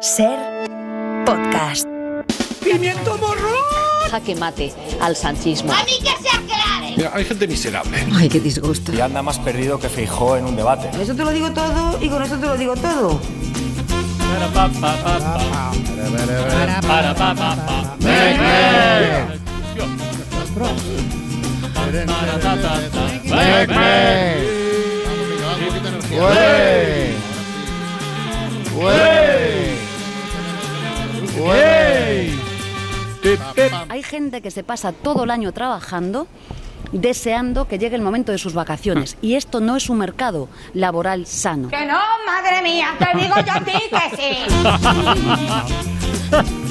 Ser podcast. ¡Pimiento morro! Jaque mate al sanchismo. ¡A mí que se aclare! Mira, hay gente miserable. Ay, qué disgusto. Y anda más perdido que Feijó en un debate. Con eso te lo digo todo y con eso te lo digo todo. Hay gente que se pasa todo el año trabajando deseando que llegue el momento de sus vacaciones. Y esto no es un mercado laboral sano. ¡Que no, madre mía! ¡Te digo yo a ti que sí!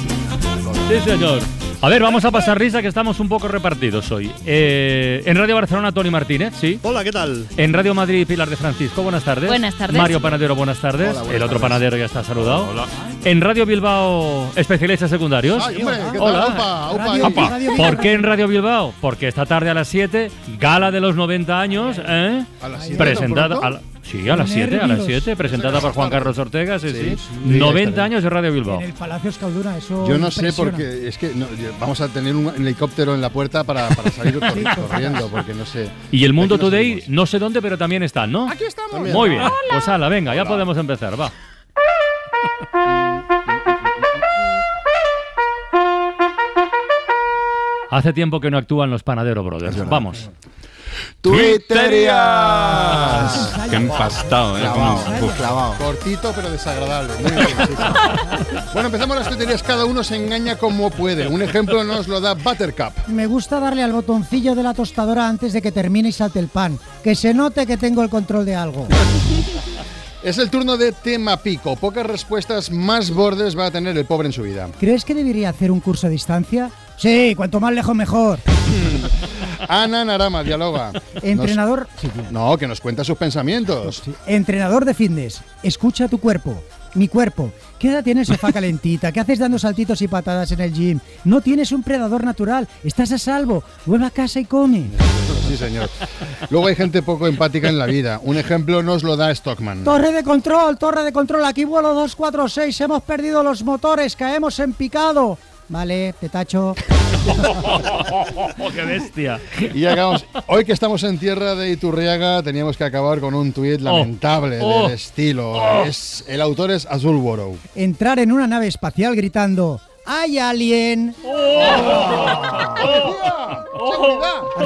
Sí, señor. A ver, vamos a pasar risa que estamos un poco repartidos hoy. Eh, en Radio Barcelona, Tony Martínez, sí. Hola, ¿qué tal? En Radio Madrid, Pilar de Francisco, buenas tardes. Buenas tardes. Mario Panadero, buenas tardes. Hola, buenas El otro tardes. panadero ya está saludado. En Radio Bilbao, especialistas secundarios. Ay, hombre, ¿qué tal? Hola. Upa, upa, Radio-. Radio- ¿Por qué en Radio Bilbao? Porque esta tarde a las 7, gala de los 90 años, ¿eh? ¿A las siete, Presentada la- Sí, a las 7, a las 7, presentada por Juan Carlos Ortega, sí, sí. 90 años de Radio Bilbao. En el Palacio Escalduna, eso Yo no sé impresiona. porque es que no, vamos a tener un helicóptero en la puerta para, para salir corri- corriendo, porque no sé. Y el Mundo Today, no sé dónde, pero también están, ¿no? Aquí estamos. Muy bien. Pues ala, venga, ya podemos empezar, va. Hace tiempo que no actúan los Panadero Brothers. Vamos. ¡Twitterias! Qué empastado, ¿eh? Clavado, Como- clavado. Cortito pero desagradable. Muy bien, bueno, empezamos las tuiterías. Cada uno se engaña como puede. Un ejemplo nos lo da Buttercup. Me gusta darle al botoncillo de la tostadora antes de que termine y salte el pan. Que se note que tengo el control de algo. Es el turno de Tema Pico. Pocas respuestas más bordes va a tener el pobre en su vida. ¿Crees que debería hacer un curso a distancia? Sí, cuanto más lejos mejor. Ana Narama dialoga. Entrenador. Nos- no, que nos cuenta sus pensamientos. Entrenador de fitness, escucha tu cuerpo. Mi cuerpo. ¿Qué edad tienes sofá calentita? ¿Qué haces dando saltitos y patadas en el gym? No tienes un predador natural. Estás a salvo. Vuelve a casa y come. Sí, señor. Luego hay gente poco empática en la vida. Un ejemplo nos lo da Stockman. Torre de control, torre de control. Aquí vuelo 246. Hemos perdido los motores. Caemos en picado. Vale, te tacho. ¡Oh, qué bestia! Y acabamos. Hoy que estamos en tierra de Iturriaga, teníamos que acabar con un tuit lamentable Oh. del estilo. Es, el autor es Azul Borough. Entrar en una nave espacial gritando. ¡Hay alien!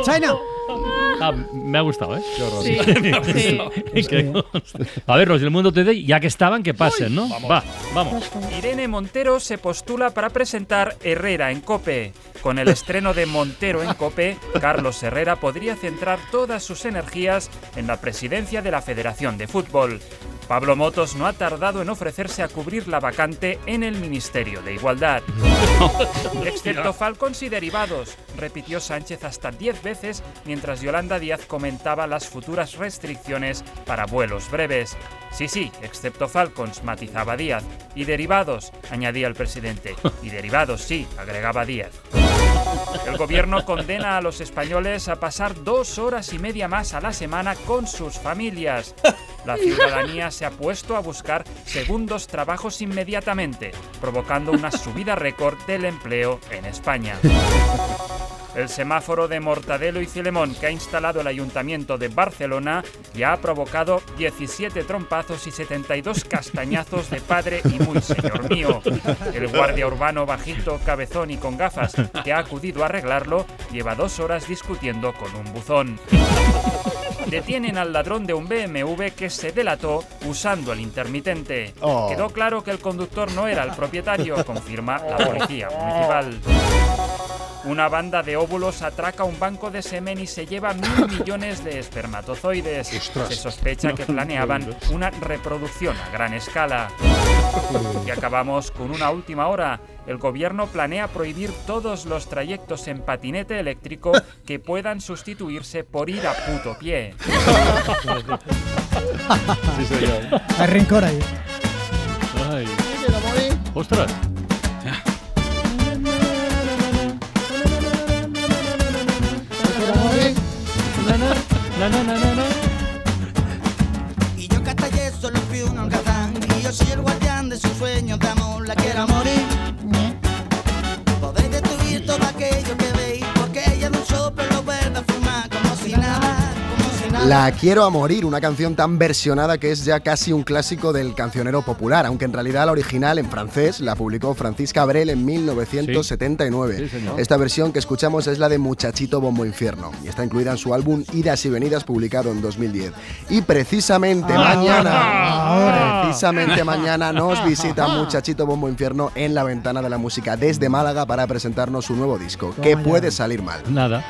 ¡China! Ah, me ha gustado, ¿eh? Sí, sí. Que- A ver, los del Mundo Today, ya que estaban, que pasen, ¿no? Va, vamos. Irene Montero se postula para presentar Herrera en Cope. Con el estreno de Montero en Cope, Carlos Herrera podría centrar todas sus energías en la presidencia de la Federación de Fútbol. Pablo Motos no ha tardado en ofrecerse a cubrir la vacante en el Ministerio de Igualdad. Excepto Falcons y derivados, repitió Sánchez hasta 10 veces mientras Yolanda Díaz comentaba las futuras restricciones para vuelos breves. Sí, sí, excepto Falcons, matizaba Díaz. Y derivados, añadía el presidente. Y derivados, sí, agregaba Díaz. El gobierno condena a los españoles a pasar dos horas y media más a la semana con sus familias. La ciudadanía se ha puesto a buscar segundos trabajos inmediatamente, provocando una subida récord del empleo en España. El semáforo de Mortadelo y Filemón que ha instalado el Ayuntamiento de Barcelona ya ha provocado 17 trompazos y 72 castañazos de padre y muy señor mío. El guardia urbano bajito, cabezón y con gafas que ha acudido a arreglarlo lleva dos horas discutiendo con un buzón. Detienen al ladrón de un BMW que se delató usando el intermitente. Oh. Quedó claro que el conductor no era el propietario, confirma la policía municipal. Una banda de óvulos atraca un banco de semen y se lleva mil millones de espermatozoides. Ostras. Se sospecha que planeaban una reproducción a gran escala. Y acabamos con una última hora. El gobierno planea prohibir todos los trayectos en patinete eléctrico que puedan sustituirse por ir a puto pie. Sí, señor. Hay rencor ahí. Ay. ¡Ostras! Y yo ayer solo fui un holgazán Y yo soy el guardián de sus sueños de amor quiero morir. La Quiero a morir, una canción tan versionada que es ya casi un clásico del cancionero popular, aunque en realidad la original en francés la publicó Francisca Abrel en 1979. Sí, señor. Esta versión que escuchamos es la de Muchachito Bombo Infierno y está incluida en su álbum Idas y Venidas publicado en 2010. Y precisamente Ah. mañana, precisamente mañana nos visita Muchachito Bombo Infierno en la ventana de la música desde Málaga para presentarnos su nuevo disco. ¿Qué puede salir mal? Nada.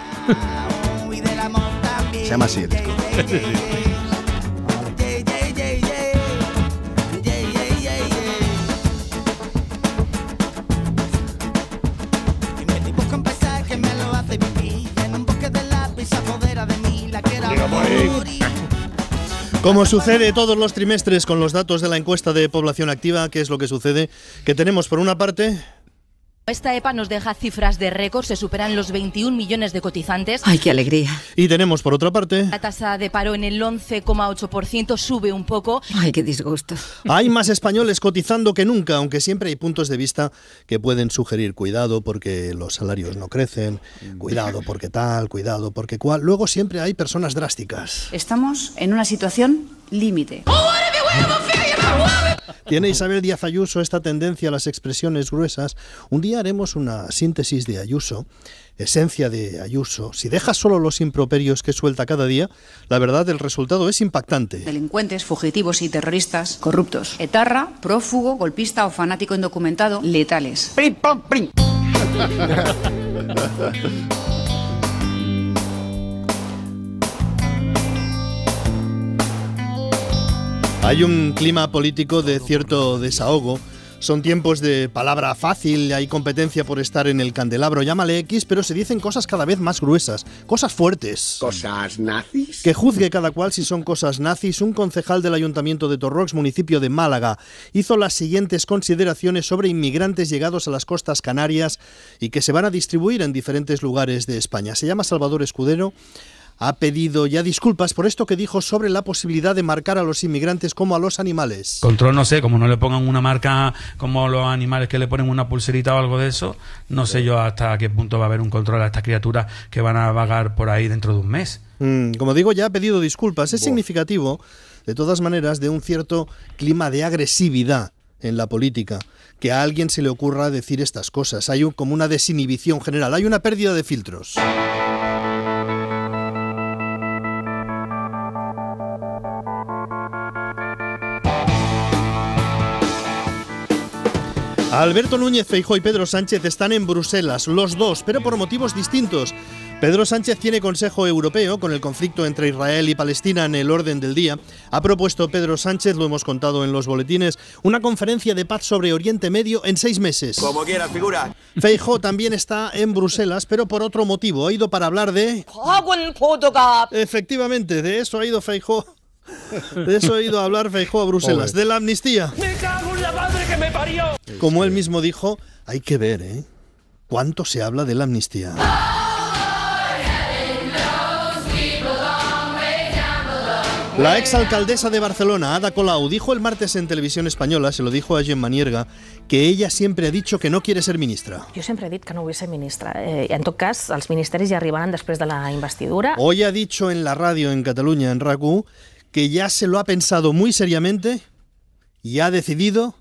Se llama así el disco. Como sucede todos los trimestres con los datos de la encuesta de población activa, ¿qué es lo que sucede? Que tenemos por una parte Esta EPA nos deja cifras de récord, se superan los 21 millones de cotizantes. Ay, qué alegría. y tenemos por otra parte La tasa de paro en el 11,8% sube un poco. Ay, qué disgusto. Hay más españoles cotizando que nunca, aunque siempre hay puntos de vista que pueden sugerir cuidado porque los salarios no crecen, cuidado porque tal, cuidado porque cual. Luego siempre hay personas drásticas. Estamos en una situación límite. Tiene Isabel Díaz Ayuso esta tendencia a las expresiones gruesas. Un día haremos una síntesis de Ayuso, esencia de Ayuso. Si dejas solo los improperios que suelta cada día, la verdad el resultado es impactante. Delincuentes, fugitivos y terroristas corruptos. Etarra, prófugo, golpista o fanático indocumentado, letales. Hay un clima político de cierto desahogo. Son tiempos de palabra fácil, hay competencia por estar en el candelabro, llámale X, pero se dicen cosas cada vez más gruesas, cosas fuertes. ¿Cosas nazis? Que juzgue cada cual si son cosas nazis, un concejal del Ayuntamiento de Torrox, municipio de Málaga, hizo las siguientes consideraciones sobre inmigrantes llegados a las costas canarias y que se van a distribuir en diferentes lugares de España. Se llama Salvador Escudero. Ha pedido ya disculpas por esto que dijo sobre la posibilidad de marcar a los inmigrantes como a los animales. Control, no sé, como no le pongan una marca como los animales que le ponen una pulserita o algo de eso, no sé yo hasta qué punto va a haber un control a estas criaturas que van a vagar por ahí dentro de un mes. Mm, como digo, ya ha pedido disculpas. Es significativo, de todas maneras, de un cierto clima de agresividad en la política. Que a alguien se le ocurra decir estas cosas. Hay un- como una desinhibición general, hay una pérdida de filtros. Alberto Núñez Feijóo y Pedro Sánchez están en Bruselas, los dos, pero por motivos distintos. Pedro Sánchez tiene Consejo Europeo con el conflicto entre Israel y Palestina en el orden del día. Ha propuesto Pedro Sánchez, lo hemos contado en los boletines, una conferencia de paz sobre Oriente Medio en seis meses. Como quieras, figura. Feijóo también está en Bruselas, pero por otro motivo. Ha ido para hablar de... Efectivamente, de eso ha ido Feijóo. De eso ha ido a hablar Feijóo a Bruselas, de la amnistía. ¡Me cago en la madre que me parió! Como él mismo dijo, hay que ver, ¿eh? ¿Cuánto se habla de la amnistía? La exalcaldesa de Barcelona, Ada Colau, dijo el martes en televisión española, se lo dijo a Gemma Nierga, que ella siempre ha dicho que no quiere ser ministra. Jo sempre he dit que no vull ser ministra. Eh, en tot cas, els ministeris ja arribaran després de la investidura. Hoy ha dicho en la radio en Cataluña, en RACU, que ya se lo ha pensado muy seriamente y ha decidido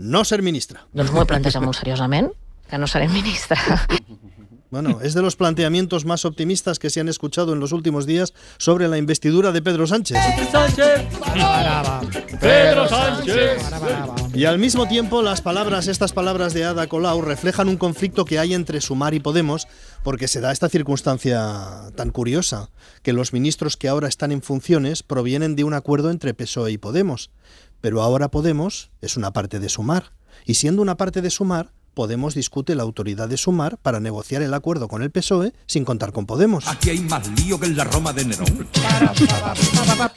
no ser ministra. Doncs m'ho he plantejat molt seriosament, que no seré ministra. Bueno, es de los planteamientos más optimistas que se han escuchado en los últimos días sobre la investidura de Pedro Sánchez. Sánchez. Pedro Sánchez. Y al mismo tiempo, las palabras, estas palabras de Ada Colau, reflejan un conflicto que hay entre Sumar y Podemos, porque se da esta circunstancia tan curiosa, que los ministros que ahora están en funciones provienen de un acuerdo entre PSOE y Podemos. Pero ahora Podemos es una parte de Sumar, y siendo una parte de Sumar, Podemos discute la autoridad de Sumar para negociar el acuerdo con el PSOE sin contar con Podemos. Aquí hay más lío que en la Roma de Nerón.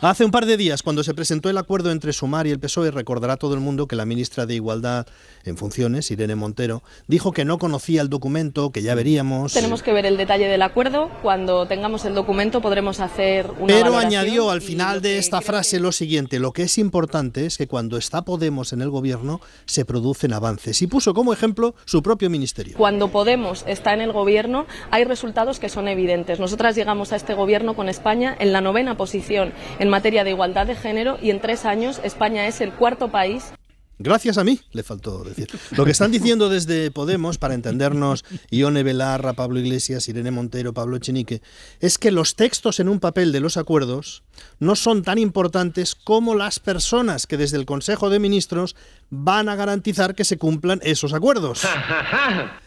Hace un par de días, cuando se presentó el acuerdo entre Sumar y el PSOE, recordará todo el mundo que la ministra de Igualdad en funciones, Irene Montero, dijo que no conocía el documento, que ya veríamos. Tenemos que ver el detalle del acuerdo. Cuando tengamos el documento podremos hacer una Pero añadió al final de esta frase lo siguiente, lo que es importante es que cuando está Podemos en el gobierno se producen avances. Y puso como ejemplo su propio ministerio. Cuando Podemos está en el gobierno, hay resultados que son evidentes. Nosotras llegamos a este gobierno con España en la novena posición en materia de igualdad de género y en tres años España es el cuarto país Gracias a mí, le faltó decir. Lo que están diciendo desde Podemos, para entendernos, Ione Belarra, Pablo Iglesias, Irene Montero, Pablo Echenique, es que los textos en un papel de los acuerdos no son tan importantes como las personas que desde el Consejo de Ministros van a garantizar que se cumplan esos acuerdos.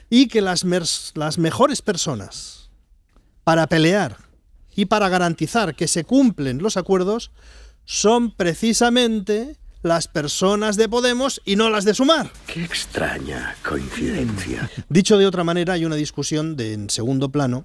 Y que las mejores personas para pelear y para garantizar que se cumplen los acuerdos son precisamente las personas de Podemos y no las de Sumar. Qué extraña coincidencia. Dicho de otra manera, hay una discusión de, en segundo plano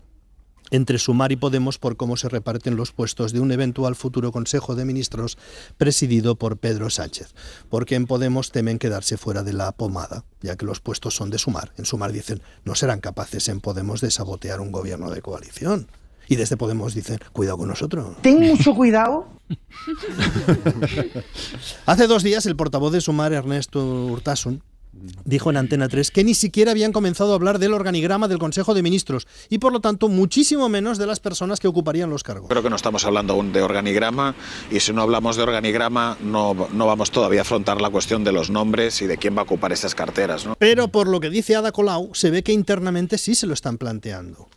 entre Sumar y Podemos por cómo se reparten los puestos de un eventual futuro Consejo de Ministros presidido por Pedro Sánchez, porque en Podemos temen quedarse fuera de la pomada, ya que los puestos son de Sumar. En Sumar dicen, no serán capaces en Podemos de sabotear un gobierno de coalición. Y desde Podemos dicen, cuidado con nosotros. Ten mucho cuidado. Hace dos días el portavoz de Sumar, Ernesto Urtasun, dijo en Antena 3 que ni siquiera habían comenzado a hablar del organigrama del Consejo de Ministros y por lo tanto muchísimo menos de las personas que ocuparían los cargos. Creo que no estamos hablando aún de organigrama y si no hablamos de organigrama no, no vamos todavía a afrontar la cuestión de los nombres y de quién va a ocupar esas carteras. ¿no? Pero por lo que dice Ada Colau, se ve que internamente sí se lo están planteando.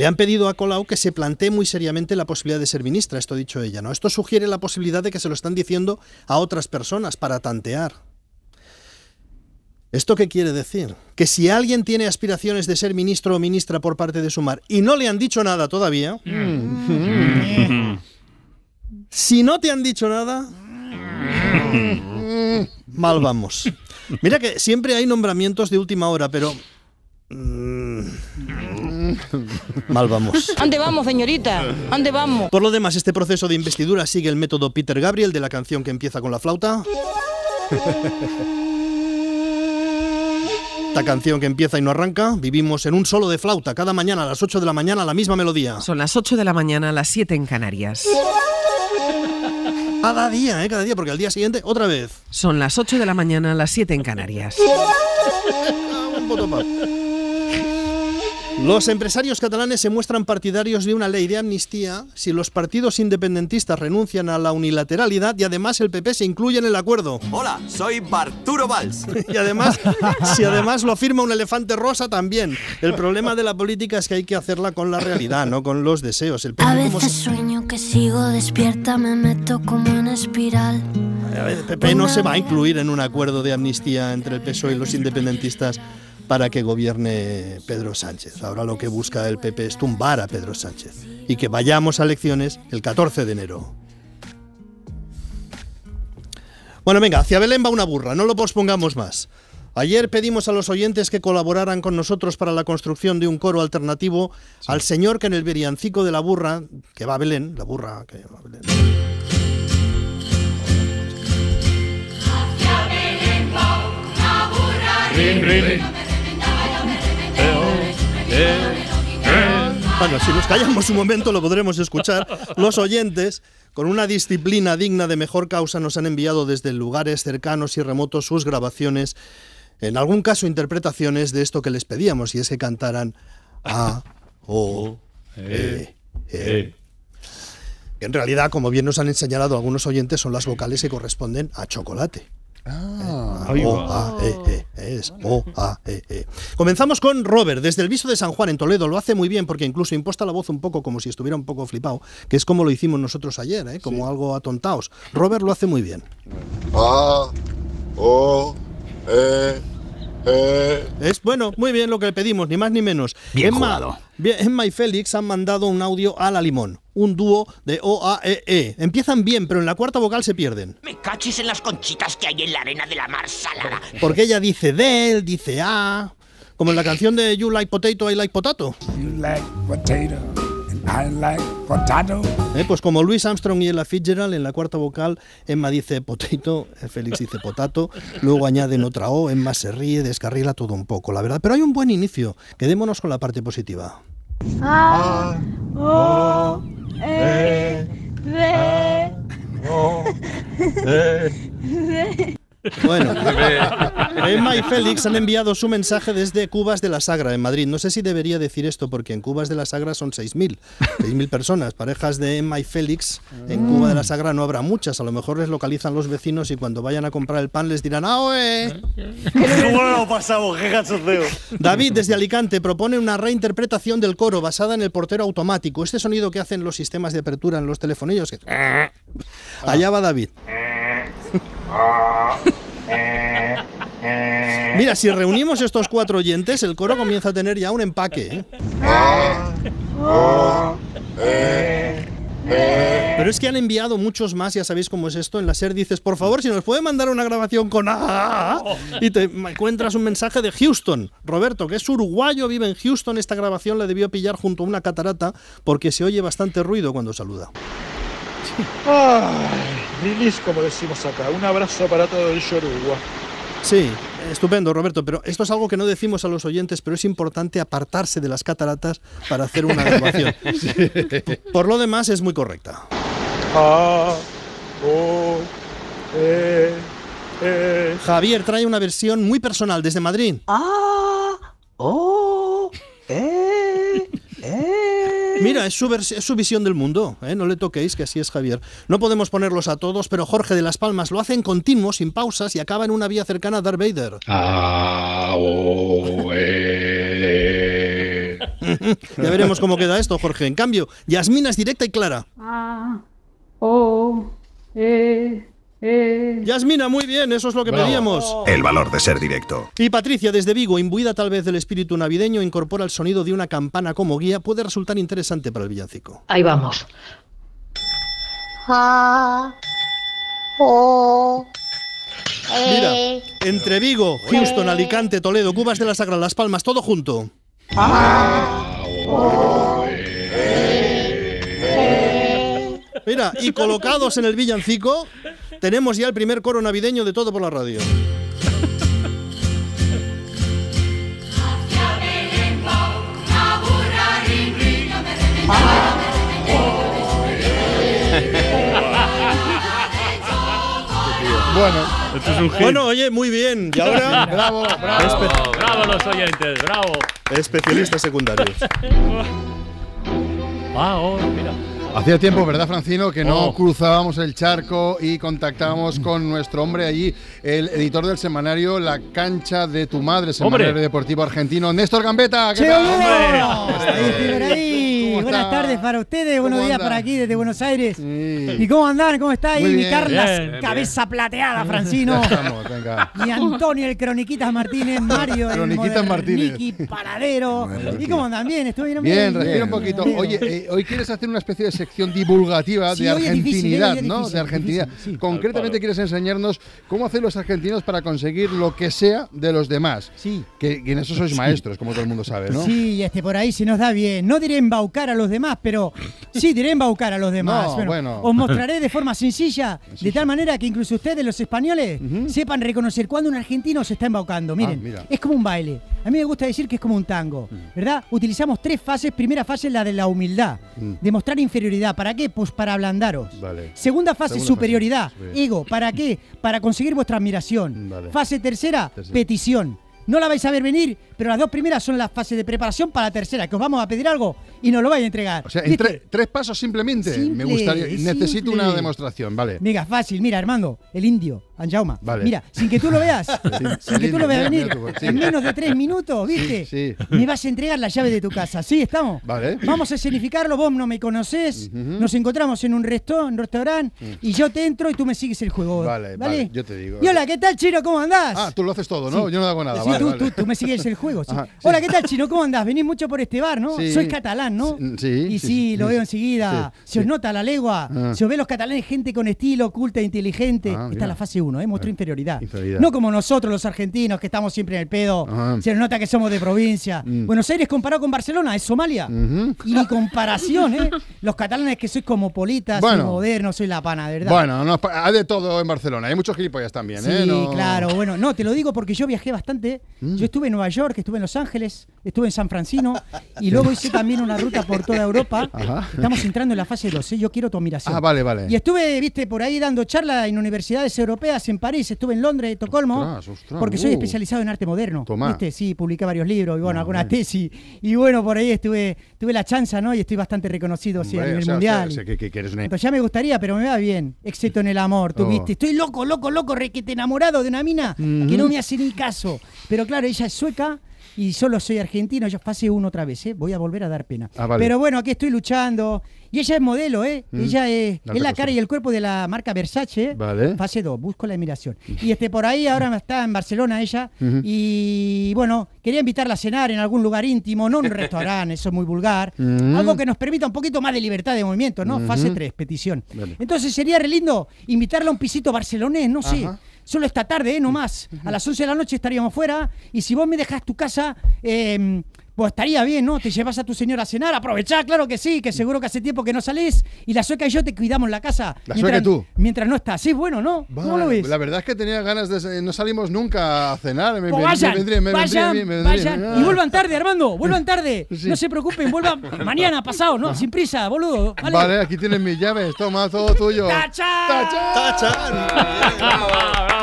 Le han pedido a Colau que se plantee muy seriamente la posibilidad de ser ministra, esto ha dicho ella, ¿no? Esto sugiere la posibilidad de que se lo están diciendo a otras personas para tantear. ¿Esto qué quiere decir? Que si alguien tiene aspiraciones de ser ministro o ministra por parte de Sumar y no le han dicho nada todavía, si no te han dicho nada, mal vamos. Mira que siempre hay nombramientos de última hora, pero... mm, Mal vamos. ¿Dónde vamos, señorita? ¿Dónde vamos? Por lo demás, este proceso de investidura sigue el método Peter Gabriel de la canción que empieza con la flauta. Esta canción que empieza y no arranca, vivimos en un solo de flauta, cada mañana a las 8 de la mañana la misma melodía. Son las 8 de la mañana, las 7 en Canarias. Cada día, ¿eh? Cada día, porque al día siguiente otra vez. Son las 8 de la mañana, las 7 en Canarias. Un. Los empresarios catalanes se muestran partidarios de una ley de amnistía si los partidos independentistas renuncian a la unilateralidad y además el PP se incluye en el acuerdo. Hola, soy Barturo Valls. Y además, si además lo firma un elefante rosa también. El problema de la política es que hay que hacerla con la realidad, no con los deseos. El A como veces se- sueño que sigo despierta, me meto como en espiral. el PP no se va a incluir en un acuerdo de amnistía entre el PSOE y los independentistas para que gobierne Pedro Sánchez. Ahora lo que busca el PP es tumbar a Pedro Sánchez y que vayamos a elecciones el 14 de enero. Bueno, venga, hacia Belén va una burra, no lo pospongamos más. Ayer pedimos a los oyentes que colaboraran con nosotros para la construcción de un coro alternativo al señor que en el Beriancico de la burra, que va a Belén, la burra que va a Belén. Rin, rin. Bueno, si nos callamos un momento lo podremos escuchar. Los oyentes, con una disciplina digna de mejor causa, nos han enviado desde lugares cercanos y remotos sus grabaciones, en algún caso interpretaciones de esto que les pedíamos, y es que cantaran A, O, E, E. En realidad, como bien nos han enseñado algunos oyentes, son las vocales que corresponden a chocolate. Ah, O, A, E, E, es O, A, E, E. Comenzamos con Robert, desde el viso de San Juan en Toledo. Lo hace muy bien porque incluso imposta la voz un poco como si estuviera un poco flipado, que es como lo hicimos nosotros ayer, ¿eh? como algo atontaos. Robert lo hace muy bien. A, O, E, Es bueno, muy bien lo que le pedimos, ni más ni menos. Bien Emma, jugado. bien, Emma y Félix han mandado un audio a la limón. Un dúo de O-A-E-E. E. Empiezan bien, pero en la cuarta vocal se pierden. Me cachis en las conchitas que hay en la arena de la mar salada. Porque ella dice de él, dice a. Como en la canción de You Like Potato, I Like Potato. You like potato, I like potato. Eh, Pues como Louis Armstrong y Ella Fitzgerald, en la cuarta vocal, Emma dice potato, eh, Félix dice potato, luego añaden otra O, Emma se ríe, descarrila todo un poco, la verdad. Pero hay un buen inicio. Quedémonos con la parte positiva. A, O, E, D, D. Bueno, Emma y Félix han enviado su mensaje desde Cubas de la Sagra, en Madrid. No sé si debería decir esto, porque en Cubas de la Sagra son 6.000, 6.000 personas. Parejas de Emma y Félix en Cuba de la Sagra no habrá muchas. A lo mejor les localizan los vecinos y cuando vayan a comprar el pan les dirán ¡Ah, oe! ¿Cómo lo pasamos? ¡Qué cachondeo! David, desde Alicante, propone una reinterpretación del coro basada en el portero automático. Este sonido que hacen los sistemas de apertura en los telefonillos. que- Allá va David. Mira, si reunimos estos cuatro oyentes, el coro comienza a tener ya un empaque. ¿eh? Pero es que han enviado muchos más, ya sabéis cómo es esto. En la SER dices, por favor, si nos puede mandar una grabación con A. Y te encuentras un mensaje de Houston. Roberto, que es uruguayo, vive en Houston. Esta grabación la debió pillar junto a una catarata porque se oye bastante ruido cuando saluda. Ay, release, como decimos acá. Un abrazo para todo el Yoruba. Sí, estupendo, Roberto, pero esto es algo que no decimos a los oyentes, pero es importante apartarse de las cataratas para hacer una grabación. Por lo demás, es muy correcta. A, O, E, E. Javier trae una versión muy personal desde Madrid. A, O, E, Mira, es su, vers- es su visión del mundo, ¿eh? no le toquéis, que así es Javier. No podemos ponerlos a todos, pero Jorge de Las Palmas lo hace en continuo, sin pausas, y acaba en una vía cercana a Darth Vader. ya veremos cómo queda esto, Jorge. En cambio, Yasmina es directa y clara. A, O, E, E. Yasmina, muy bien, eso es lo que Bravo. pedíamos. El valor de ser directo. Y Patricia, desde Vigo, imbuida tal vez del espíritu navideño, incorpora el sonido de una campana como guía, puede resultar interesante para el villancico. Ahí vamos. A, O, Mira, E. entre Vigo, Houston, Alicante, Toledo, Cubas de la Sagra, Las Palmas, todo junto. Mira, y colocados en el villancico, tenemos ya el primer coro navideño de todo por la radio. Bueno, Esto es un hit. Bueno, oye, muy bien. Y ahora, bravo, bravo. Bravo, bravo los oyentes, bravo. especialistas secundarios. Ah, oh, mira. Hacía tiempo, ¿verdad, Francino? Que no Oh. cruzábamos el charco y contactábamos con nuestro hombre allí, el editor del semanario La Cancha de tu Madre, semanario Hombre. deportivo argentino, Néstor Gambetta. ¿Qué ¡Che, tal? Hugo! Ahí estoy por ahí. ¿Cómo Buenas está? tardes para ustedes, buenos ¿Cómo días anda? para aquí desde Buenos Aires. ¿Y cómo andan? ¿Cómo está ahí mi bien. Carlas Bien, cabeza plateada, Francino? Ya estamos, venga. Y Antonio el Croniquitas Martínez, Mario el Croniquitas Martínez. Moderniki Panadero. ¿Y cómo andan? Bien, ¿estuvieron Bien, bien? respira un poquito. Bien. Oye, eh, hoy quieres hacer una especie de sección divulgativa Sí, de difícil, argentinidad, ¿no? difícil, de argentinidad. difícil, sí. Concretamente quieres enseñarnos cómo hacen los argentinos para conseguir lo que sea de los demás. Sí. Que, que en eso sois maestros, como todo el mundo sabe, ¿no? Sí, este por ahí se nos da bien. No diré embaucar a los demás, pero sí diré embaucar a los demás. No, bueno. Os mostraré de forma sencilla, de tal manera que incluso ustedes, los españoles, sepan reconocer cuando un argentino se está embaucando. Miren, Ah, es como un baile. A mí me gusta decir que es como un tango, ¿verdad? Utilizamos tres fases. Primera fase es la de la humildad, Mm. demostrar inferioridad. ¿Para qué? Pues para ablandaros. Vale. Segunda fase, Segunda superioridad, fase, ego. ¿Para qué? Para conseguir vuestra admiración. Vale. Fase tercera, Tercera. petición. No la vais a ver venir, pero las dos primeras son las fases de preparación para la tercera, que os vamos a pedir algo y nos lo vais a entregar. O sea, en ¿Viste? tre- tres pasos simplemente. Simple, Me gustaría. Necesito una demostración, vale. Mira, fácil, mira, Armando, el indio, Anjauma. Vale. Mira, sin que tú lo veas, sin que tú lo veas venir, sí. en menos de tres minutos, ¿viste? Sí. Me vas a entregar la llave de tu casa. ¿Sí? ¿Estamos? Vale. Vamos a escenificarlo, vos no me conocés, nos encontramos en un resto, un restaurante, y yo te entro y tú me sigues el juego. Mm. Vale, vale, yo te digo. Y hola, ¿qué tal, Chino? ¿Cómo andás? Ah, tú lo haces todo, ¿no? Yo no hago nada. Sí, vale, tú, vale. tú- tú me sigues el juego. Ajá. Hola, ¿qué tal, Chino? ¿Cómo andás? Venís mucho por este bar, ¿no? Sois catalán, ¿no? Sí, Y sí, lo veo enseguida. Se os nota la legua. Ah. Se os ve los catalanes gente con estilo, culta, inteligente. Ah, Esta mira. es la fase 1, ¿eh? Muestra Ah, inferioridad. inferioridad. No como nosotros, los argentinos, que estamos siempre en el pedo. Ajá. Se nos nota que somos de provincia. Mm. Buenos Aires comparado con Barcelona es Somalia. Ujú. Y ni comparación, ¿eh? Los catalanes que sois cosmopolitas, Bueno. modernos, sois la pana, de verdad. Bueno, no, hay de todo en Barcelona. Hay muchos gilipollas también, Sí, ¿eh? No- claro, bueno, no, te lo digo porque yo viajé bastante. Mm. Yo estuve en Nueva York, estuve en Los Ángeles, estuve en San Francisco y luego hice también una ruta por toda Europa. Ajá. Estamos entrando en la fase 2, ¿eh? yo quiero tu admiración. Ah, vale, vale. Y estuve, viste, por ahí dando charla en universidades europeas, en París, estuve en Londres, Estocolmo, Ostras, ostras, porque soy uh. especializado en arte moderno. Tomá. ¿Viste? Sí, publiqué varios libros y bueno, algunas tesis. Y bueno, por ahí estuve, tuve la chanza, ¿no? Y estoy bastante reconocido sí, a nivel o sea, mundial. o sea, que, que- que eres una- Entonces ya me gustaría, pero me va bien. Excepto en el amor, tú Oh. viste. Estoy loco, loco, loco, requete enamorado de una mina que no me hace ni caso. Pero claro, ella es sueca y solo soy argentino. Yo fase uno otra vez, ¿eh? Voy a volver a dar pena. Ah, vale. Pero bueno, aquí estoy luchando. Y ella es modelo, ¿eh? Mm. Ella es, Alta es la cara y el cuerpo de la marca Versace. ¿eh? Vale. Fase 2, busco la admiración. Y este por ahí ahora está en Barcelona ella. Y bueno, quería invitarla a cenar en algún lugar íntimo, no un restaurante, eso es muy vulgar. Mm. Algo que nos permita un poquito más de libertad de movimiento, ¿no? Fase 3, petición. Vale. Entonces sería re lindo invitarla a un pisito barcelonés, no sé. Ajá. Solo esta tarde, ¿eh? No más. A las 11 de la noche estaríamos fuera. Y si vos me dejas tu casa, eh, pues estaría bien, ¿no? Te llevas a tu señora a cenar, aprovechá, claro que sí, que seguro que hace tiempo que no salís. Y la sueca y yo te cuidamos la casa. La mientras, sueca y tú. Mientras no estás. Sí, bueno, ¿no? ¿Cómo lo ves? La verdad es que tenía ganas de. No salimos nunca a cenar. Me, Pues me- vayan, me vendría, me vendría vayan, bien, me vendría vayan. bien. Y vuelvan tarde, Armando, vuelvan tarde. Sí. No se preocupen, vuelvan mañana, pasado, ¿no? Sin prisa, boludo. ¿vale? Vale, aquí tienes mis llaves. Toma, todo tuyo. ¡Tachán!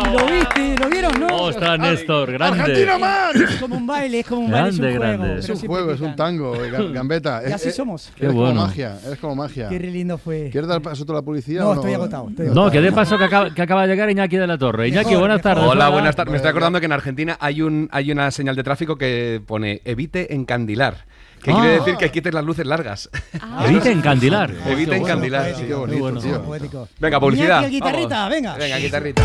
Y lo viste, lo vieron, ¿no? Ostras, Néstor, grande. ¡Argentina man! Es como un baile, es como un baile, es un Grande, juego. grande. Es un juego, es un tango, eh, Gam- gambeta. Y así es- somos. Qué Eres bueno. como magia, eres como magia. Qué lindo fue. ¿Quieres dar paso a la policía No, o estoy agotado. Estoy No, agotado. que de paso que acaba, que acaba de llegar Iñaki de la Torre. Iñaki, Mejor, buenas tardes. Hola, buenas tardes. Me estoy acordando que en Argentina hay un hay una señal de tráfico que pone evite encandilar. Que Ah. quiere decir que quites las luces largas. Evita encandilar. Bueno. encandilar. Qué bonito, bueno. tío. Poético. Venga, publicidad. Iñaki, el guitarrita, Vamos. venga. Venga, guitarrita.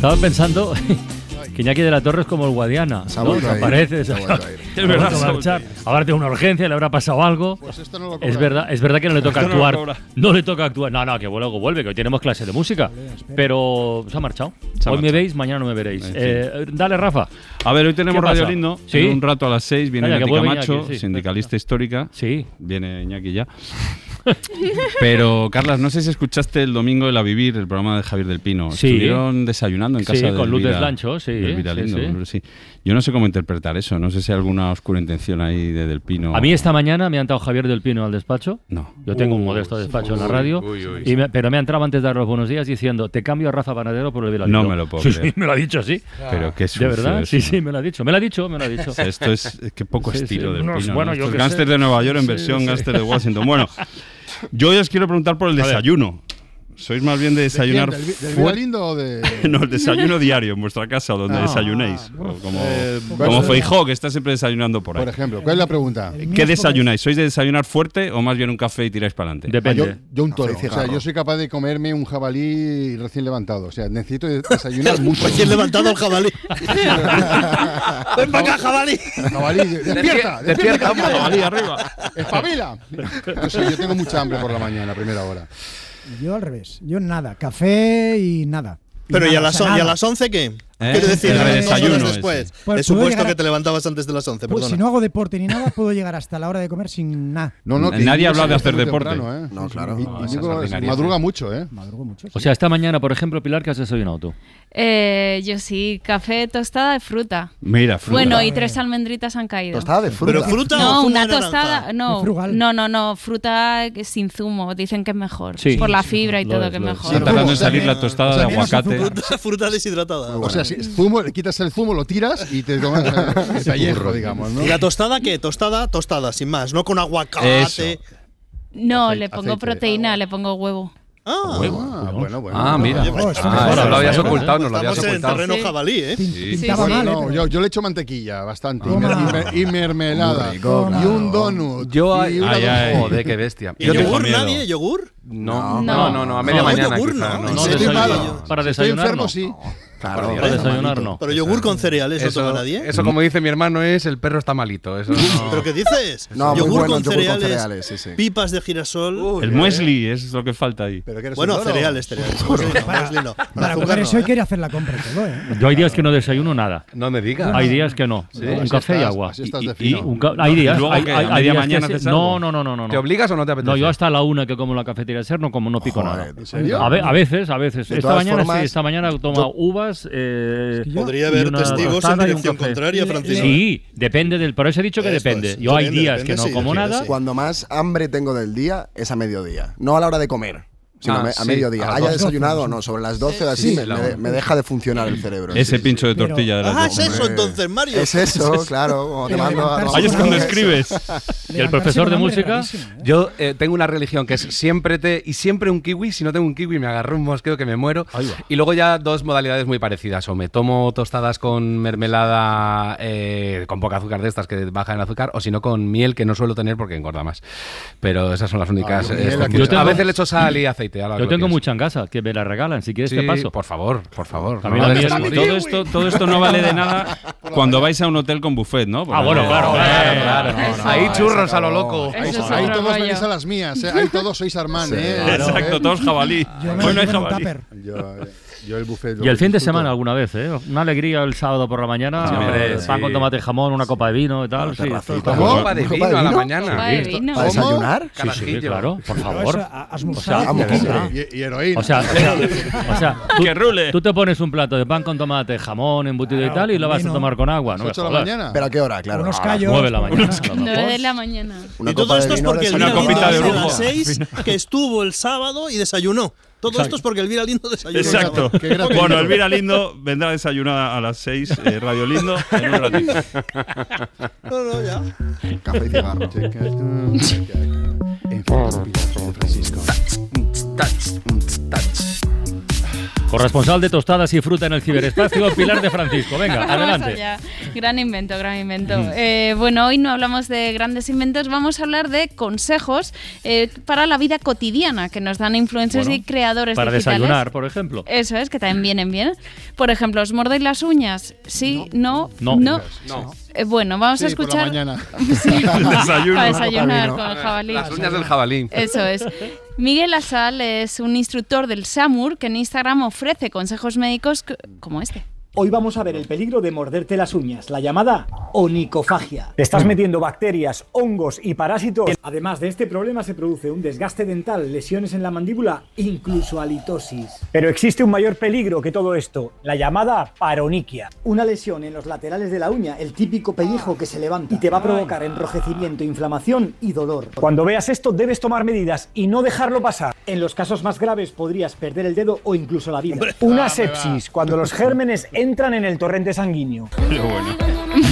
Estaba pensando que Iñaki de la Torre es como el Guadiana. ¿no? Aparece, se es verdad, marchar. Habrá tenido una urgencia, le habrá pasado algo. Pues esto no lo Es verdad, es verdad que no le toca Esto actuar. No, le toca actuar. No, no, que luego vuelve, que hoy tenemos clase de música. Pero se ha marchado. Se ha hoy me veis, mañana no me veréis. En fin. Eh, dale, Rafa. A ver, hoy tenemos ¿Qué Radio pasa? Lindo. Sí. En un rato a las 6 viene vuelve Camacho, Iñaki, sí. sindicalista histórica. Sí. Viene Iñaki ya. Pero, Carlas, no sé si escuchaste el domingo el A Vivir, el programa de Javier del Pino. Sí. Estuvieron desayunando en Sí, casa de con Luz Elvira- Deslancho, sí, de Elvira sí, Lindo, sí. con Luz, sí. Yo no sé cómo interpretar eso. No sé si hay alguna oscura intención ahí de Del Pino. A mí esta mañana me ha entrado Javier del Pino al despacho. No. Yo tengo un modesto despacho en la radio. uy, uy. y me- pero me ha entrado antes de dar los buenos días diciendo: Te cambio a Rafa Panadero por el Vila No Lindo". me lo puedo Sí, creer. sí, me lo ha dicho así. Pero qué ¿De sucio verdad? eso. Sí, sí, me lo ha dicho. Me lo ha dicho, me lo ha dicho. Esto es eh, qué poco Sí, sí, estilo del Pino. bueno, sé. de Nueva York en versión sí. gángster de Washington. Bueno, yo ya os quiero preguntar por el desayuno. ¿Sois más bien de ¿De desayunar quién? ¿Del, del Lindo o de.? no, el desayuno diario en vuestra casa donde Ah. desayunéis. O como Eh, como Feijó, que está siempre desayunando por ahí. Por ejemplo, ¿cuál es la pregunta? ¿Qué desayunáis? ¿Sois de desayunar fuerte o más bien un café y tiráis para adelante? Ah, yo, yo un toro. O sea, yo soy capaz de comerme un jabalí recién levantado. O sea, necesito de- desayunar mucho. Recién levantado el jabalí. Ven para acá, jabalí. Jabalí, despierta, Despierta, despierta, jabalí arriba. Espabila. Yo, sé, yo tengo mucha hambre por la mañana, primera hora. Yo al revés. Yo nada. Café y nada. Pero ¿y a nada, las, o sea, on- ¿y a nada. las 11 qué? ¿Eh? Quiero decir, El ese. después. Pues He supuesto a- que te levantabas antes de las 11, Pues perdona. si no hago deporte ni nada, puedo llegar hasta la hora de comer sin nada. No, no, Nadie Íñigo ha hablado de hacer deporte. temprano, ¿eh? No, claro. Y- No, Íñigo es ordinario, madruga sí. mucho, ¿eh? Madrugo mucho. O sea, esta mañana, por ejemplo, Pilar, ¿qué has desayunado tú? Eh, yo sí, café, tostada de fruta. Mira, fruta. Bueno, y tres almendritas han caído. Tostada de fruta. ¿Pero fruta o No, zumo una de tostada, no, De frugal. no, no, no, fruta sin zumo, dicen que es mejor, Sí. por la fibra y todo es, que es mejor. Está en sea, salir la tostada o de aguacate. Fruta, fruta deshidratada. O sea, es zumo, le quitas el zumo, lo tiras y te tomas eh, el pellejo, digamos, ¿no? ¿Y la tostada qué? Tostada, tostada, sin más, no con aguacate. No, Aceite- le pongo aceite. proteína, le pongo huevo. Ah, Ah, bueno, bueno. Ah, mira. Oye, pues, Oh, Ah, mejora, eso lo habías ¿eh? ocultado, nos lo habías Estamos en ocultado. terreno Sí. jabalí, ¿eh? Sí. Sí, mal, No, yo, yo le echo mantequilla, bastante. Y, mer- y mer- y mermelada. Rico, y claro. un donut. Yo, y una Ay, ay. Joder, qué bestia. ¿Y Yo yogur miedo. nadie? ¿Yogur? No, No. no, no, no, a media No, mañana. yogur quizá, no. no. ¿En No. Para desayunar, Estoy enfermo, no. sí. Claro. Para desayunar, no. Pero yogur con cereales, ¿eso toma nadie? eso, como dice mi hermano, es el perro está malito. Eso no. ¿Pero qué dices? No, yogur, bueno con el yogur con cereales, cereales, sí, sí. pipas de girasol. El muesli es lo que falta ahí. Pero que eres bueno, cereales, cereales. Muesli no. Para comer eso ¿eh? hay que ir a hacer la compra todo, ¿eh? Yo hay días que no desayuno nada. No me digas. Hay días que no. un así café y agua. así estás y un hay días. luego hay, que hay- a hay media días que mañana no, no, no, no, no. ¿Te obligas o no te apetece? No, yo hasta la una que como la cafetería de ser no como no pico nada. ¿En serio? A, ve- a veces, a veces. Esta mañana formas, sí, esta mañana toma uvas. Eh, Podría haber una testigos en dirección contraria, Francisco. Sí, depende del. Por eso he dicho que Esto depende. es. Yo hay Depende, días depende, que no sí, como depende, nada. sí. Cuando más hambre tengo del día es a mediodía. No a la hora de comer, sino Ah, a, me- a sí, mediodía. a Haya desayunado o no, sobre las 12 o así, me, deja de funcionar el cerebro. Ese Sí, pincho de Pero- tortilla de Ah, es eso entonces, Mario. Es eso, claro. Como te Pero mando a levantarse Ahí es cuando escribes. Y el profesor de música. Yo eh, tengo una religión que es siempre té y siempre un kiwi. Si no tengo un kiwi me agarro un mosqueo que me muero. Y luego ya dos modalidades muy parecidas. O me tomo tostadas con mermelada eh, con poca azúcar de estas que bajan el azúcar. O si no con miel que no suelo tener porque engorda más. Pero esas son las únicas. eh. Yo a veces le echo sal y aceite. Yo tengo mucha en casa que me la regalan. Si quieres Sí, te paso. por favor, por favor. No. Todo esto, todo esto no vale de nada cuando vais a un hotel con buffet, ¿no? Porque- Ah, bueno, claro. Claro, eh, claro. Eso. Ahí churros a lo loco. Ahí, todos venís a las mías, ¿eh? Ahí todos sois Armán, Sí. ¿eh? Exacto, todos jabalí. Yo me Hoy no hay jabalí. Yo, el buffet. Y el fin de disfruto. semana alguna vez, ¿eh? Una alegría el sábado por la mañana. Sí, hombre, eh, pan sí. con tomate y jamón, una copa de vino y tal. sí. Copa de ¿Copa vino de a la mañana. Copa de vino. ¿Para desayunar? Sí, sí, claro, por favor. O sea. Y, heroína. O sea, o sea, tú, Que rule. tú te pones un plato de pan con tomate, jamón, embutido y tal, y lo vas a tomar con agua. ¿no? ¿Las 8 de la mañana? ¿Pero a qué hora? Claro. Unos callos. 9 de la mañana. a lo 9 mejor. de la mañana. Y todo de esto es porque el Lindo de las 6 que estuvo el sábado y desayunó. Todo esto es porque el Vira Lindo desayunó. Exacto. Bueno, Elvira Lindo vendrá a desayunar a las 6, Radio Lindo, en un ratito. No, no, ya. Café y cigarro. En San Francisco. Corresponsal de tostadas y fruta en el ciberespacio, Pilar de Francisco. Venga, Vamos adelante. allá. Gran invento, gran invento. Eh, bueno, hoy no hablamos de grandes inventos, vamos a hablar de consejos eh, para la vida cotidiana que nos dan influencers Bueno, y creadores Para digitales. desayunar, por ejemplo. Eso es, que también vienen bien. Por ejemplo, ¿os mordéis las uñas? Sí, no, No. no. No. Eh, bueno, vamos a por la escuchar. mañana. Sí, Desayuno. para desayunar con el jabalí. Las uñas del jabalí. Eso es. Miguel Asal es un instructor del SAMUR que en Instagram ofrece consejos médicos como este. Hoy vamos a ver el peligro de morderte las uñas, la llamada onicofagia. Te estás metiendo bacterias, hongos y parásitos. Además de este problema se produce un desgaste dental, lesiones en la mandíbula, incluso halitosis. Pero existe un mayor peligro que todo esto, la llamada paroniquia. Una lesión en los laterales de la uña, el típico pellejo que se levanta y te va a provocar enrojecimiento, inflamación y dolor. Cuando veas esto debes tomar medidas y no dejarlo pasar. En los casos más graves podrías perder el dedo o incluso la vida. Una sepsis, cuando los gérmenes entran en el torrente sanguíneo.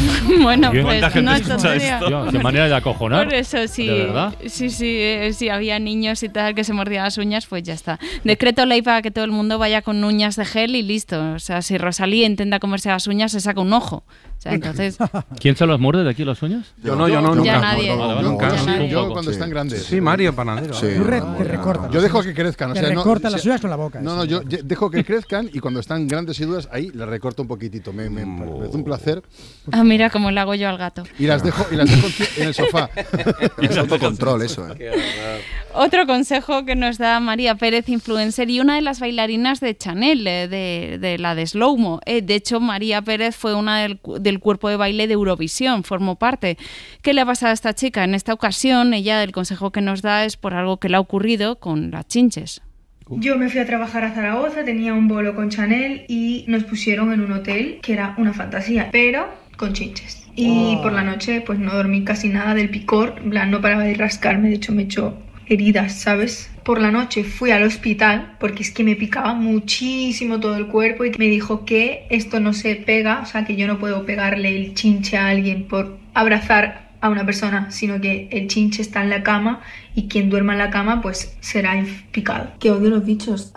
bueno, Bien. pues ¿Cuánta gente no es escucha esto? Tío, qué manera de acojonar. Por eso sí, ¿De verdad? sí, sí, eh, si había niños y tal que se mordían las uñas, pues ya está. Decreto ley para que todo el mundo vaya con uñas de gel y listo. O sea, si Rosalía intenta comerse las uñas, se saca un ojo. O sea, entonces, ¿Quién se los muerde de aquí las uñas? Yo no, yo no, Ya nunca. nadie. Vale, vale. Yo, Nunca. sí, nadie. yo cuando Sí. están grandes. Sí, Mario Panadero. Sí. Tú re- te recortas. Yo dejo que crezcan. O Te sea, no- recortas si- las uñas con la boca. No, no, yo dejo que crezcan y cuando están grandes y duras, ahí les recorto un poquitito. Me, me, me parece un placer. ah, mira, como le hago yo al gato. Y las dejo, y las dejo en el sofá. Es autocontrol eso, ¿eh? Otro consejo que nos da María Pérez, influencer y una de las bailarinas de Chanel, eh, de, de la de Slowmo. Eh, de hecho, María Pérez fue una del, del cuerpo de baile de Eurovisión, formó parte. ¿Qué le ha pasado a esta chica? En esta ocasión, ella, el consejo que nos da es por algo que le ha ocurrido con las chinches. Yo me fui a trabajar a Zaragoza, tenía un bolo con Chanel y nos pusieron en un hotel que era una fantasía, pero con chinches. Y Oh. por la noche pues no dormí casi nada del picor, plan no paraba de rascarme, de hecho me echó heridas, ¿sabes? Por la noche fui al hospital porque es que me picaba muchísimo todo el cuerpo y me dijo que esto no se pega, o sea que yo no puedo pegarle el chinche a alguien por abrazar a una persona, sino que el chinche está en la cama y quien duerma en la cama pues será picado. Que odio los bichos.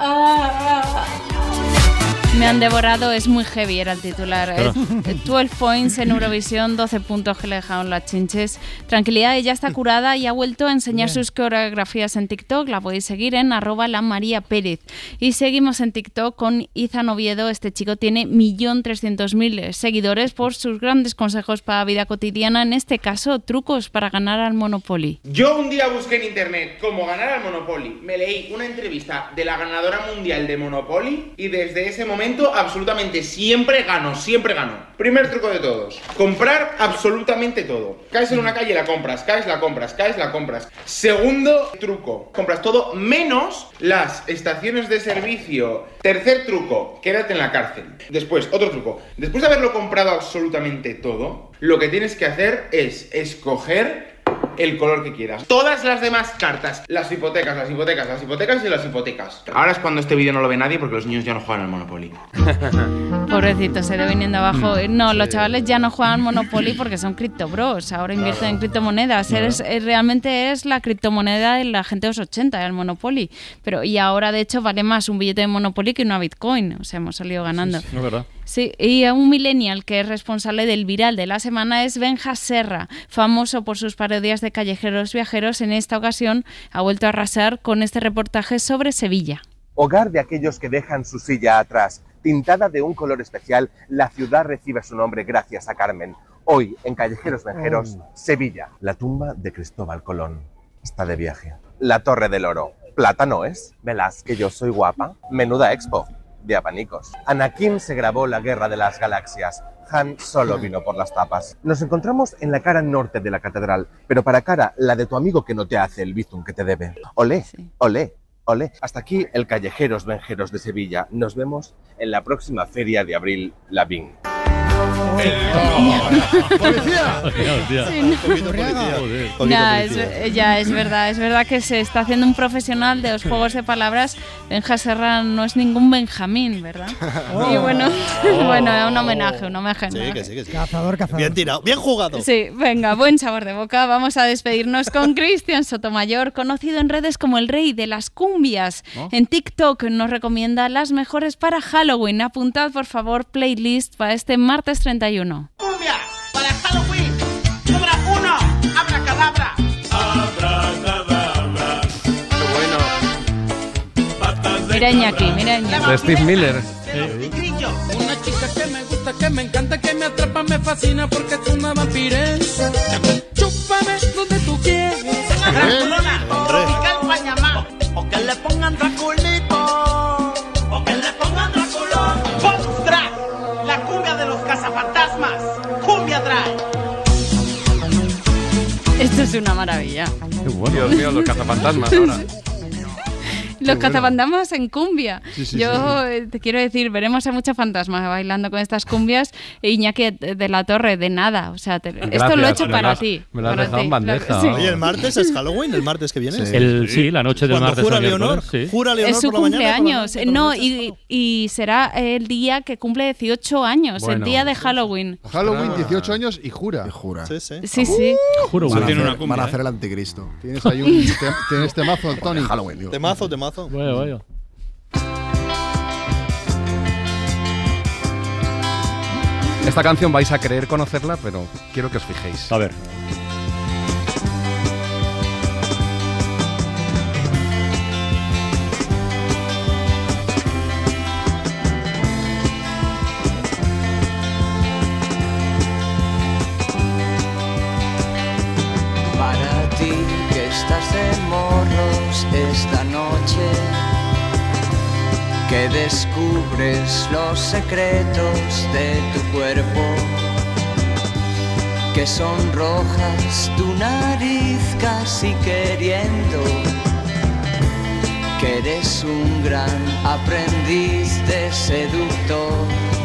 Me han devorado, es muy heavy, era el titular. Claro. Eh, 12 points en Eurovisión, 12 puntos que le dejaron las chinches. Tranquilidad, ella está curada y ha vuelto a enseñar Bien. sus coreografías en TikTok. La podéis seguir en arroba la María Pérez. Y seguimos en TikTok con Izan Oviedo. Este chico tiene 1.300.000 seguidores por sus grandes consejos para la vida cotidiana. En este caso, trucos para ganar al Monopoly. Yo un día busqué en internet cómo ganar al Monopoly. Me leí una entrevista de la ganadora mundial de Monopoly y desde ese momento absolutamente siempre gano, siempre gano. Primer truco de todos. Comprar absolutamente todo. Caes en una calle la compras, caes, la compras, caes, la compras. Segundo truco. Compras todo menos las estaciones de servicio. Tercer truco. Quédate en la cárcel. Después, otro truco. Después de haberlo comprado absolutamente todo, lo que tienes que hacer es escoger el color que quieras. Todas las demás cartas, las hipotecas, las hipotecas, las hipotecas y las hipotecas. Ahora es cuando este vídeo no lo ve nadie porque los niños ya no juegan al Monopoly. Pobrecito, se le viniendo abajo. No, los chavales ya no juegan Monopoly porque son criptobros. Ahora invierten en criptomonedas. Claro. Eres- realmente es la criptomoneda de la gente de los 80, el Monopoly. Pero, y ahora, de hecho, vale más un billete de Monopoly que una Bitcoin. O sea, hemos salido ganando. Es verdad. Sí, y a un millennial que es responsable del viral de la semana es Benja Serra, famoso por sus parodias de callejeros viajeros. En esta ocasión ha vuelto a arrasar con este reportaje sobre Sevilla. Hogar de aquellos que dejan su silla atrás. Pintada de un color especial, la ciudad recibe su nombre gracias a Carmen. Hoy, en Callejeros Venjeros, Sevilla. La tumba de Cristóbal Colón. Está de viaje. La Torre del Oro. Plata no es. Verás que yo soy guapa. Menuda expo. De abanicos. Anakin se grabó la Guerra de las Galaxias. Han solo vino por las tapas. Nos encontramos en la cara norte de la catedral, pero para cara la de tu amigo que no te hace el bizum que te debe. Olé, olé, olé. Hasta aquí el Callejeros Venjeros de Sevilla. Nos vemos en la próxima feria de abril, La Vin. Es, eh, ya, es verdad, es verdad que se está haciendo un profesional de los juegos de palabras. Benja Serra no es ningún Benjamín, ¿verdad? Y bueno, bueno, un homenaje, un homenaje. Sí, ¿no? que sí, que sí. Cazador, cazador. Bien tirado, bien jugado. Sí, venga, buen sabor de boca. Vamos a despedirnos con Cristian Sotomayor, conocido en redes como el rey de las cumbias. ¿No? En TikTok nos recomienda las mejores para Halloween. Apuntad, por favor, playlist para este martes 31. ¡Cumbia! ¡Para Halloween! ¡Número uno! ¡Abracadabra! Mira Iñaki, mira Iñaki. De Steve Miller. Una chica que me gusta, que me encanta, que me atrapa, me fascina porque es una vampiresa. Chúpame donde tú quieres. Draculona, Es una maravilla. Dios mío, los cazafantasmas ahora. Los cazafantasmas en cumbia. Sí, sí, Yo eh, te quiero decir, veremos a muchos fantasmas bailando con estas cumbias. E Iñaki de de la Torre, de nada. O sea, te- esto lo he hecho me para lo has- ti. me lo has para dejado en bandeja. Sí. Oye, el martes es Halloween, el martes que viene. El, sí, la noche del Cuando martes jura Leonor, sí. jura Leonor Es su por la mañana y por la cumpleaños. No, y, y será el día que cumple 18 años, el Bueno. día de Halloween. Halloween, 18 años y jura. jura. Sí, sí. Sí, sí. Juro, Van a, hacer, una cumbia, van a ¿eh? hacer el anticristo. Tienes ahí un tienes temazo, Tony. Halloween, digo. Temazo, temazo. Vaya, vaya. Esta canción vais a creer conocerla, pero quiero que os fijéis. A ver. Descubres los secretos de tu cuerpo, que sonrojas tu nariz casi queriendo, que eres un gran aprendiz de seductor.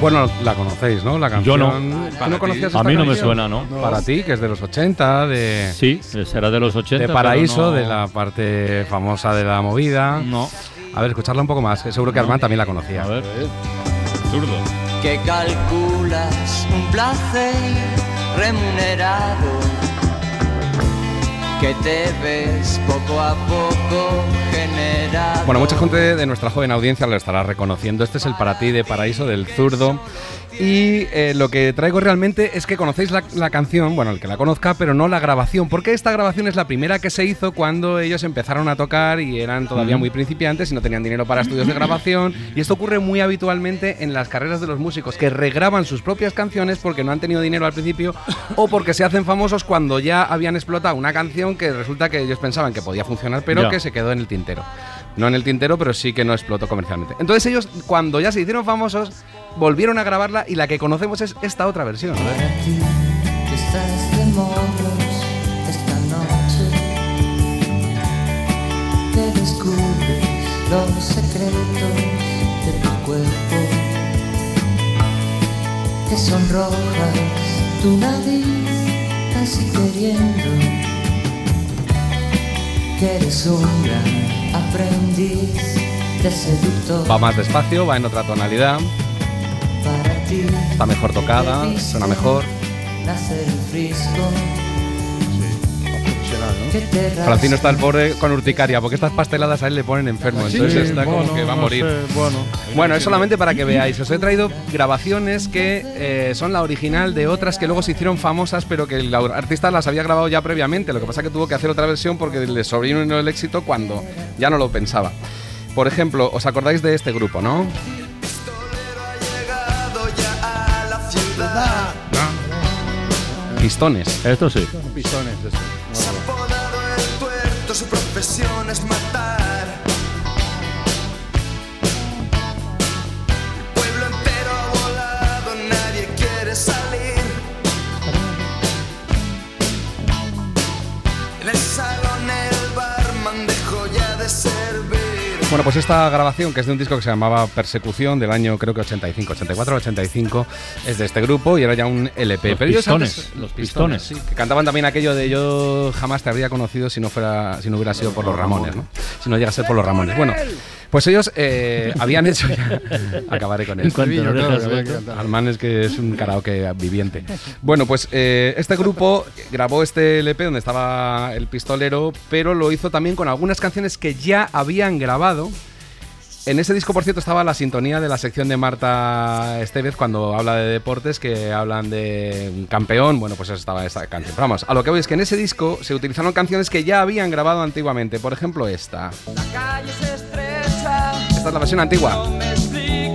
Bueno, la conocéis, ¿no? La canción. Yo no. ¿Tú no conocías A mí no me suena, ¿no? Para ti, que es de los 80, de. Sí, será de los 80. De Paraíso, no- de la parte famosa de la movida. No. A ver, escucharla un poco más, que seguro que Armand también la conocía. A ver. Zurdo. que calculas un placer remunerado, que te ves poco a poco generado. Bueno, mucha gente de nuestra joven audiencia lo estará reconociendo. Este es el para ti de Paraíso del zurdo. Y eh, lo que traigo realmente es que conocéis la, la canción, bueno, el que la conozca, pero no la grabación, porque esta grabación es la primera que se hizo cuando ellos empezaron a tocar y eran todavía muy principiantes y no tenían dinero para estudios de grabación. Y esto ocurre muy habitualmente en las carreras de los músicos, que regraban sus propias canciones porque no han tenido dinero al principio o porque se hacen famosos cuando ya habían explotado una canción que resulta que ellos pensaban que podía funcionar, pero que se quedó en el tintero. No en el tintero, pero sí que no explotó comercialmente. Entonces ellos, cuando ya se hicieron famosos, volvieron a grabarla y la que conocemos es esta otra versión. Los secretos de tu cuerpo, que sonrojas tu nariz casi queriendo, que eres un gran aprendiz de seductor Va más despacio, va en otra tonalidad. Está mejor tocada, suena mejor. Te Francino está el pobre con urticaria, porque estas pasteladas a él le ponen enfermo, Sí, entonces está bueno, como que va a no morir. sé, bueno. Bueno, es solamente para que veáis. Os he traído grabaciones que eh, son la original de otras que luego se hicieron famosas, pero que el artista las había grabado ya previamente. Lo que pasa es que tuvo que hacer otra versión porque le sobrevino el éxito cuando ya no lo pensaba. Por ejemplo, ¿os acordáis de este grupo, no? Pistones. Esto sí. Pistones, eso. el tuerto, su profesión es matar. Bueno, pues esta grabación, que es de un disco que se llamaba Persecución, del año creo que 85, 84 85, es de este grupo y era ya un LP. Los Pero Pistones, antes- los Pistones. sí, que cantaban también aquello de yo jamás te habría conocido si no fuera, si no hubiera sido por los Ramones, ¿no? Si no llega a ser por los Ramones. Bueno, pues ellos eh, habían hecho ya- acabaré con no dejas hueco. Armán es que es un karaoke viviente. Bueno, pues eh, este grupo grabó este LP donde estaba el pistolero, pero lo hizo también con algunas canciones que ya habían grabado. En ese disco, por cierto, estaba la sintonía de la sección de Marta Estevez cuando habla de deportes, que hablan de un campeón. Bueno, pues estaba esta canción. Pero vamos, a lo que voy es que en ese disco se utilizaron canciones que ya habían grabado antiguamente. Por ejemplo, esta. calle se estrecha. Esta es la versión antigua. Este.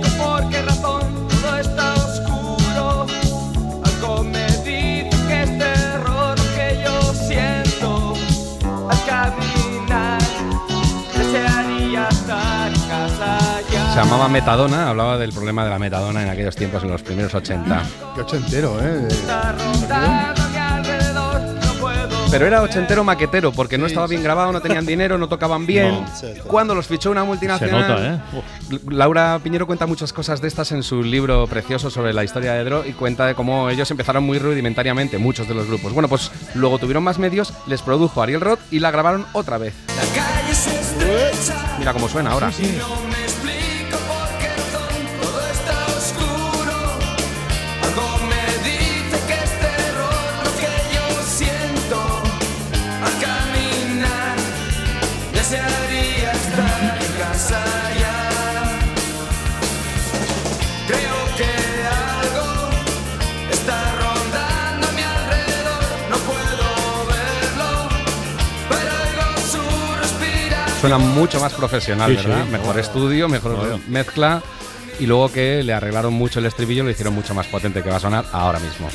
Se llamaba Metadona, hablaba del problema de la metadona en aquellos tiempos, en los primeros 80. Qué ochentero, ¿eh? Pero era ochentero maquetero, porque no estaba bien grabado, no tenían dinero, no tocaban bien. No. Cuando los fichó una multinacional. Se nota, ¿eh? Laura Piñero cuenta muchas cosas de estas en su libro precioso sobre la historia de Dro y cuenta de cómo ellos empezaron muy rudimentariamente, muchos de los grupos. Bueno, pues luego tuvieron más medios, les produjo Ariel Roth y la grabaron otra vez. La calle se estrecha. Mira cómo suena ahora. Me Suena mucho más profesional, ¿verdad? Mejor estudio, mejor mezcla. Y luego que le arreglaron mucho el estribillo, lo hicieron mucho más potente que va a sonar ahora mismo.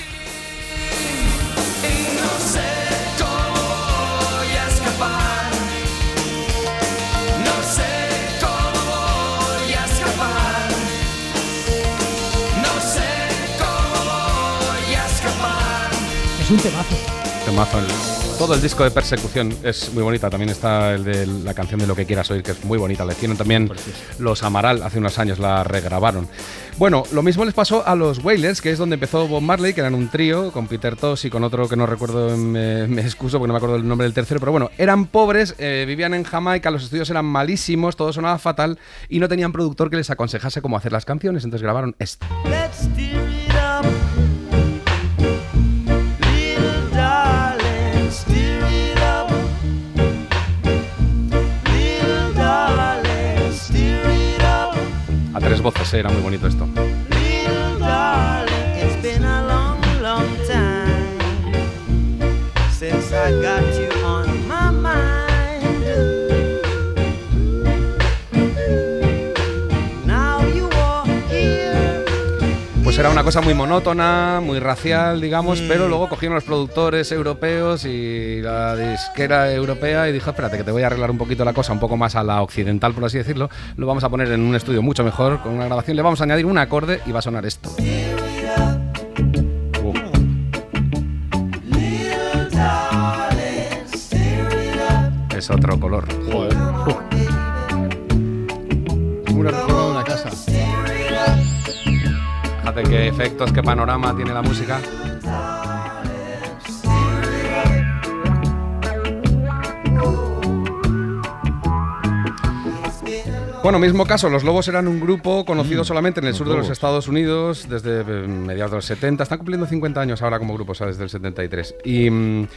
Es un temazo. Temazo todo el disco de persecución es muy bonita. También está el de la canción de Lo que quieras oír, que es muy bonita. Le hicieron también los Amaral hace unos años, la regrabaron. Bueno, lo mismo les pasó a los Wailers, que es donde empezó Bob Marley, que eran un trío con Peter Tosh y con otro que no recuerdo, me, me excuso porque no me acuerdo el nombre del tercero, pero bueno, eran pobres, eh, vivían en Jamaica, los estudios eran malísimos, todo sonaba fatal y no tenían productor que les aconsejase cómo hacer las canciones, entonces grabaron esto. Let's tres voces, eh, era muy bonito esto. Little darling, it's been a long, long time since I got you una cosa muy monótona, muy racial, digamos, pero luego cogieron los productores europeos y la disquera europea y dijo, espérate, que te voy a arreglar un poquito la cosa, un poco más a la occidental, por así decirlo. Lo vamos a poner en un estudio mucho mejor, con una grabación. Le vamos a añadir un acorde y va a sonar esto. Uh. Es otro color. Una reforma de qué efectos, qué panorama tiene la música. Bueno, mismo caso, los Lobos eran un grupo conocido solamente en el sur de los. Estados Unidos desde eh, mediados de los 70. Están cumpliendo 50 años ahora como grupo, o sea, desde el 73. Y mm,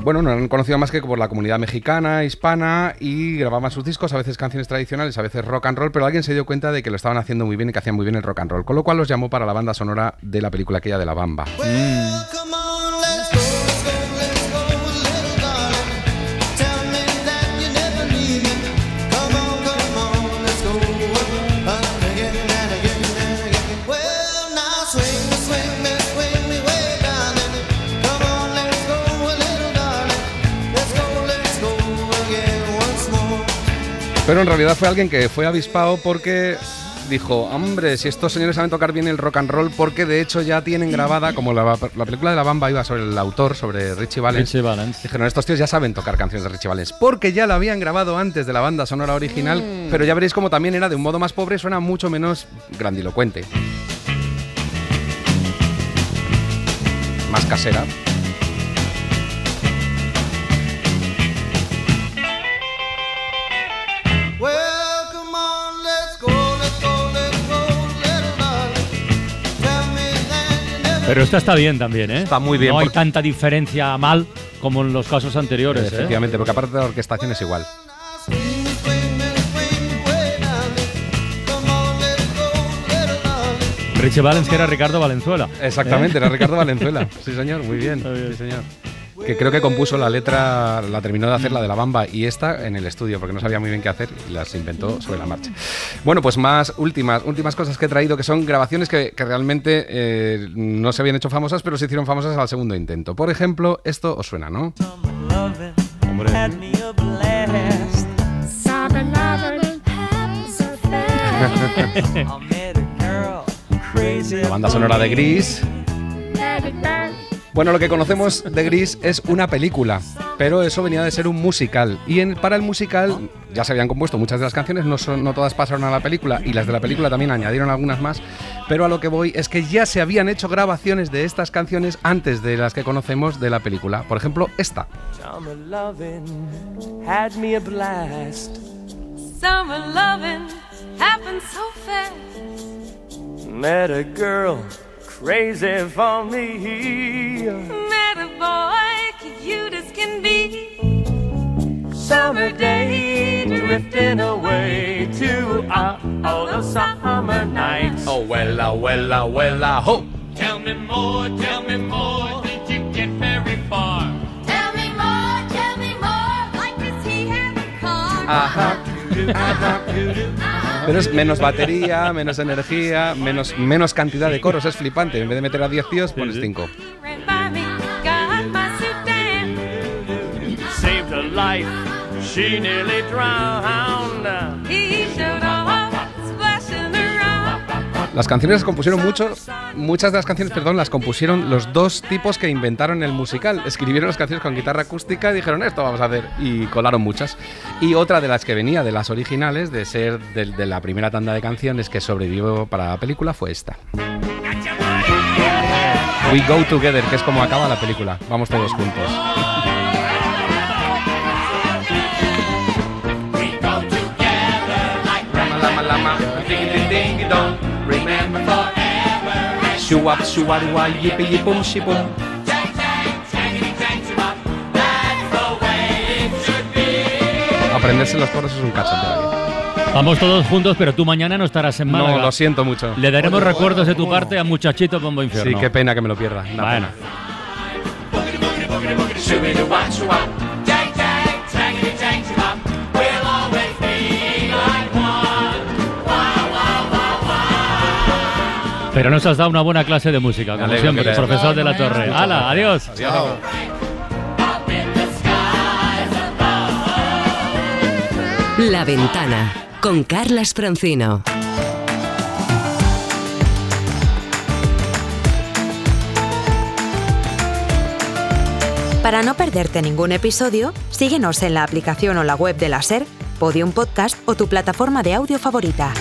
bueno, no han conocido más que por la comunidad mexicana, hispana y grababan sus discos, a veces canciones tradicionales, a veces rock and roll, pero alguien se dio cuenta de que lo estaban haciendo muy bien y que hacían muy bien el rock and roll, con lo cual los llamó para la banda sonora de la película aquella de La Bamba. Pero en realidad fue alguien que fue avispado porque dijo, hombre, si estos señores saben tocar bien el rock and roll, porque de hecho ya tienen grabada, como la, la película de La Bamba iba sobre el autor, sobre Richie Valens. Richie Valens. Dijeron, estos tíos ya saben tocar canciones de Richie Valens, porque ya la habían grabado antes de la banda sonora original, pero ya veréis como también era de un modo más pobre, suena mucho menos grandilocuente. Más casera. Pero esta está bien también, ¿eh? Está muy bien, No hay porque- tanta diferencia mal como en los casos anteriores, ¿eh? Efectivamente, porque aparte de la orquestación es igual. Richie Valens, que era Ricardo Valenzuela. Exactamente, ¿Eh? era Ricardo Valenzuela. Sí, señor, muy bien. Sí, señor. Que creo que compuso la letra, la terminó de hacer la de la bamba y esta en el estudio, porque no sabía muy bien qué hacer y las inventó sobre la marcha. Bueno, pues más últimas, últimas cosas que he traído, que son grabaciones que, que realmente eh, no se habían hecho famosas, pero se hicieron famosas al segundo intento. Por ejemplo, esto os suena, ¿no? La banda sonora de Gris. Bueno, lo que conocemos de Gris es una película, pero eso venía de ser un musical. Y en- para el musical ya se habían compuesto muchas de las canciones, no, son- no todas pasaron a la película, y las de la película también añadieron algunas más. Pero a lo que voy es que ya se habían hecho grabaciones de estas canciones antes de las que conocemos de la película. Por ejemplo, esta. Summer loving had me a blast. Summer loving happens so fast. Met a girl crazy for me. Met a boy cute as can be. Summer day drifting away to uh, all the summer nights. Oh, wella, wella, wella, ho. Tell me more, tell me more. Did you get very far? Tell me more, tell me more. Like does he have a car? Ajá. Pero es menos batería, menos energía, menos, menos cantidad de coros, es flipante. En vez de meter a 10 tíos, pones 5. Ran by me, got my suit down. Saved her life. She nearly drowned. Las canciones las compusieron muchos, muchas de las canciones, perdón, las compusieron los dos tipos que inventaron el musical. Escribieron las canciones con guitarra acústica y dijeron esto vamos a hacer y colaron muchas. Y otra de las que venía de las originales, de ser de, la primera tanda de canciones que sobrevivió para la película, fue esta. We Go Together, que es como acaba la película. Vamos todos juntos. Shoo up, shoo wah, wah, yippee, yip, boom, shi, boom. Aprenderse los coros es un cachondeo. Vamos todos juntos, pero tú mañana no estarás en Málaga. No, lo siento mucho. Le daremos recuerdos de tu parte a Muchachito Bombo Infierno. Sí, qué pena que me lo pierda. una Bueno. pena. Pero nos has dado una buena clase de música, como siempre, querido. profesor de la Torre. ¡Hala, adiós! Adiós. La Ventana con Carlas Francino. Para no perderte ningún episodio, síguenos en la aplicación o la web de la SER, Podium Podcast o tu plataforma de audio favorita.